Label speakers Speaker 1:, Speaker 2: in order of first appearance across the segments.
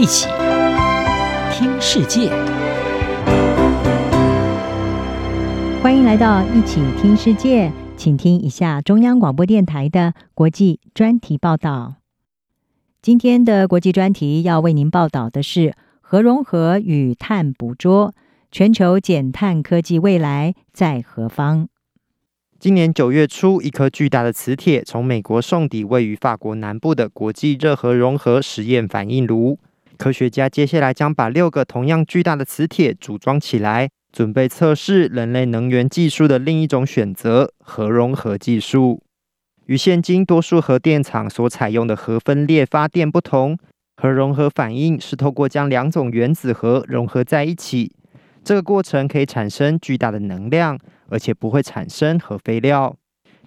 Speaker 1: 一起听世界，
Speaker 2: 欢迎来到一起听世界，请听一下中央广播电台的国际专题报道。今天的国际专题要为您报道的是核融合与碳捕捉，全球减碳科技未来在何方？
Speaker 3: 今年九月初，一颗巨大的磁铁从美国送抵位于法国南部的国际热核融合实验反应炉。科学家接下来将把六个同样巨大的磁铁组装起来，准备测试人类能源技术的另一种选择——核融合技术。与现今多数核电厂所采用的核分裂发电不同，核融合反应是透过将两种原子核融合在一起。这个过程可以产生巨大的能量。而且不会产生核废料，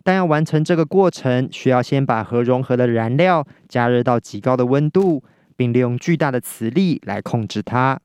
Speaker 3: 但要完成这个过程，需要先把核融合的燃料加热到极高的温度，并利用巨大的磁力来控制它。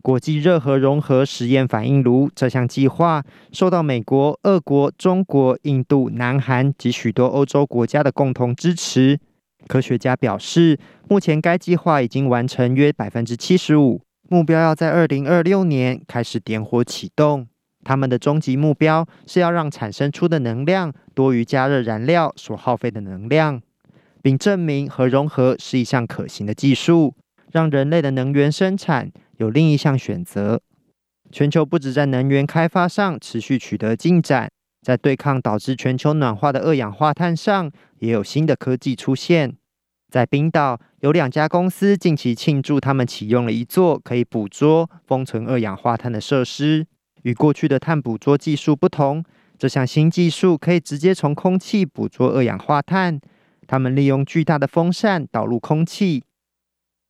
Speaker 3: 国际热核融合实验反应炉这项计划受到美国、俄国、中国、印度、南韩及许多欧洲国家的共同支持。科学家表示，目前该计划已经完成约百分之七十五，目标要在二零二六年开始点火启动。他们的终极目标是要让产生出的能量多于加热燃料所耗费的能量，并证明核融合是一项可行的技术，让人类的能源生产有另一项选择。全球不止在能源开发上持续取得进展，在对抗导致全球暖化的二氧化碳上也有新的科技出现。在冰岛，有两家公司近期庆祝他们启用了一座可以捕捉、封存二氧化碳的设施。与过去的碳捕捉技术不同，这项新技术可以直接从空气捕捉二氧化碳。他们利用巨大的风扇导入空气，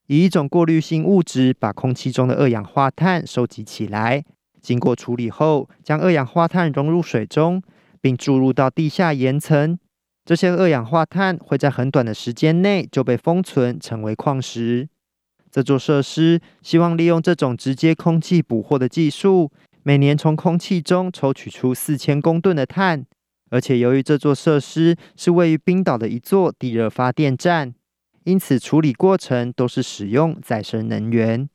Speaker 3: 以一种过滤性物质把空气中的二氧化碳收集起来，经过处理后，将二氧化碳融入水中，并注入到地下岩层。这些二氧化碳会在很短的时间内就被封存成为矿石。这座设施希望利用这种直接空气捕获的技术。每年从空气中抽取出四千公吨的碳，而且由于这座设施是位于冰岛的一座地热发电站，因此处理过程都是使用再生能源。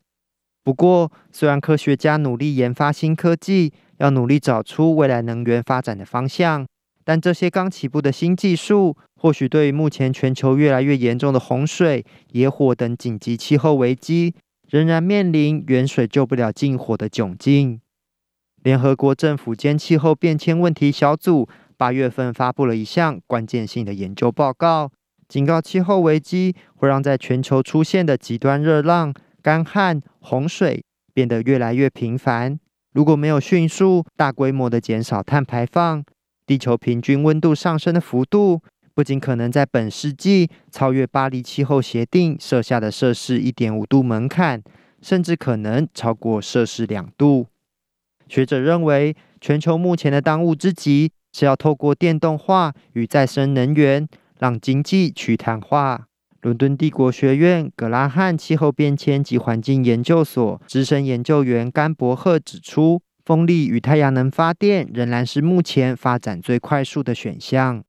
Speaker 3: 不过，虽然科学家努力研发新科技，要努力找出未来能源发展的方向，但这些刚起步的新技术，或许对于目前全球越来越严重的洪水、野火等紧急气候危机，仍然面临远水救不了近火的窘境。联合国政府间气候变迁问题小组八月份发布了一项关键性的研究报告，警告气候危机会让在全球出现的极端热浪、干旱、洪水变得越来越频繁。如果没有迅速、大规模的减少碳排放，地球平均温度上升的幅度不仅可能在本世纪超越巴黎气候协定设下的摄氏一点五度门槛，甚至可能超过摄氏两度。学者认为，全球目前的当务之急是要透过电动化与再生能源，让经济去碳化。伦敦帝国学院格拉汉气候变迁及环境研究所资深研究员甘伯赫指出，风力与太阳能发电仍然是目前发展最快速的选项。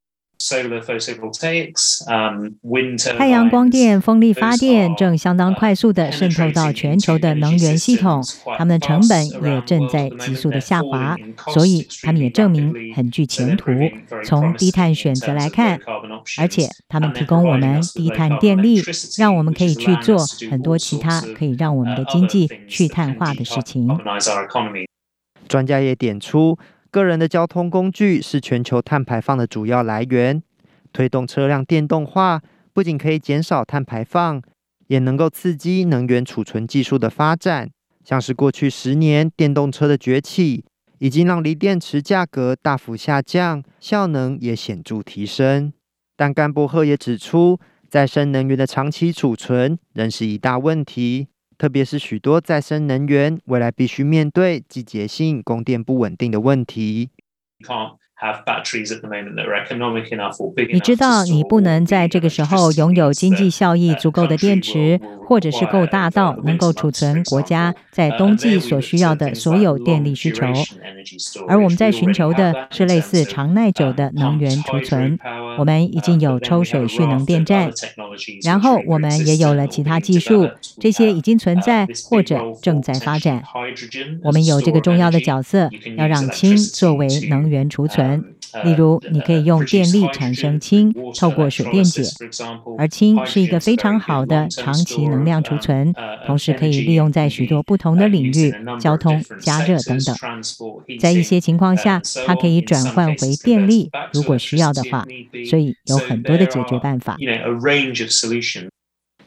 Speaker 2: 太阳光电、风力发电正相当快速地渗透到全球的能源系统，它们的成本也正在急速的下滑，所以它们也证明很具前途。从低碳选择来看，而且它们提供我们低碳电力，让我们可以去做很多其他可以让我们的经济去碳化的事情。
Speaker 3: 专家也点出。个人的交通工具是全球碳排放的主要来源。推动车辆电动化，不仅可以减少碳排放，也能够刺激能源储存技术的发展。像是过去十年电动车的崛起，已经让锂电池价格大幅下降，效能也显著提升。但甘伯赫也指出，再生能源的长期储存仍是一大问题。特别是许多再生能源未来必须面对季节性供电不稳定的问题。
Speaker 2: 你知道，你不能在这个时候拥有经济效益足够的电池，或者是够大到能够储存国家在冬季所需要的所有电力需求。而我们在寻求的是类似长耐久的能源储存。我们已经有抽水蓄能电站，然后我们也有了其他技术，这些已经存在或者正在发展。我们有这个重要的角色，要让氢作为能源储存。例如，你可以用电力产生氢，透过水电解，而氢是一个非常好的长期能量储存，同时可以利用在许多不同的领域，交通、加热等等。在一些情况下，它可以转换回电力，如果需要的话。所以有很多的解决办法。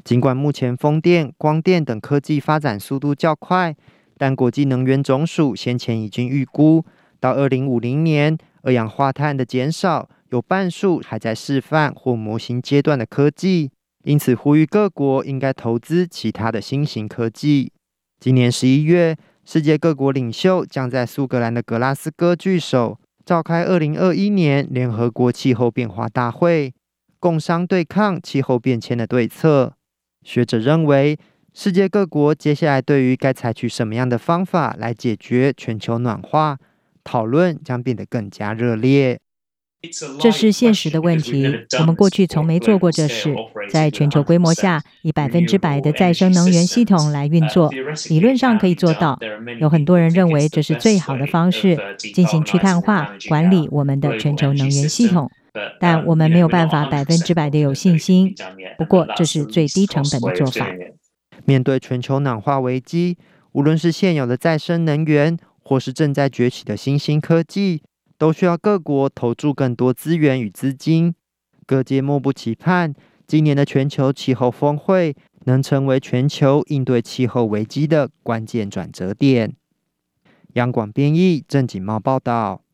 Speaker 3: 尽管目前风电、光电等科技发展速度较快，但国际能源总署先前已经预估，到二零五零年，二氧化碳的减少有半数还在示范或模型阶段的科技，因此呼吁各国应该投资其他的新型科技。今年十一月，世界各国领袖将在苏格兰的格拉斯哥聚首，召开二零二一年联合国气候变化大会，共商对抗气候变迁的对策。学者认为，世界各国接下来对于该采取什么样的方法来解决全球暖化，讨论将变得更加热烈。
Speaker 2: 这是现实的问题。我们过去从没做过这事。在全球规模下，以百分之百的再生能源系统来运作，理论上可以做到。有很多人认为这是最好的方式，进行去碳化管理我们的全球能源系统。但我们没有办法百分之百的有信心。不过，这是最低成本的做法。
Speaker 3: 面对全球暖化危机，无论是现有的再生能源，或是正在崛起的新兴科技。都需要各国投注更多资源与资金，各界莫不期盼今年的全球气候峰会能成为全球应对气候危机的关键转折点。央广编译郑锦茂报道。